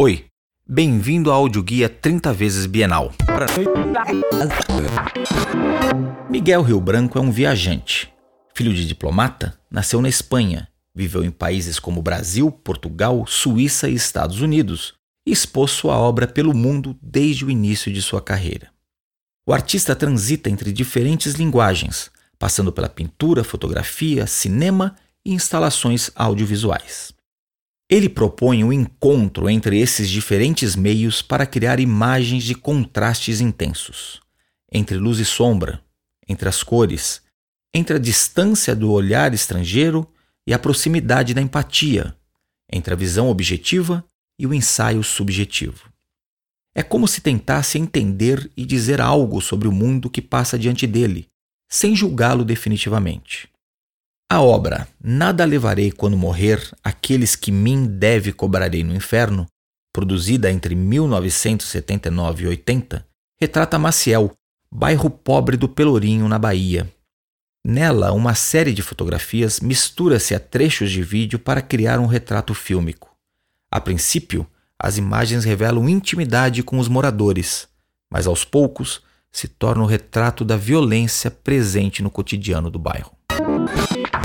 Oi, bem-vindo ao audioguia 30 vezes Bienal. Miguel Rio Branco é um viajante. Filho de diplomata, nasceu na Espanha, viveu em países como Brasil, Portugal, Suíça e Estados Unidos e expôs sua obra pelo mundo desde o início de sua carreira. O artista transita entre diferentes linguagens, passando pela pintura, fotografia, cinema e instalações audiovisuais. Ele propõe o um encontro entre esses diferentes meios para criar imagens de contrastes intensos, entre luz e sombra, entre as cores, entre a distância do olhar estrangeiro e a proximidade da empatia, entre a visão objetiva e o ensaio subjetivo. É como se tentasse entender e dizer algo sobre o mundo que passa diante dele, sem julgá-lo definitivamente. A obra Nada levarei quando morrer, aqueles que mim deve cobrarei no inferno, produzida entre 1979 e 80, retrata Maciel, bairro pobre do Pelourinho, na Bahia. Nela, uma série de fotografias mistura-se a trechos de vídeo para criar um retrato fílmico. A princípio, as imagens revelam intimidade com os moradores, mas aos poucos se torna o retrato da violência presente no cotidiano do bairro.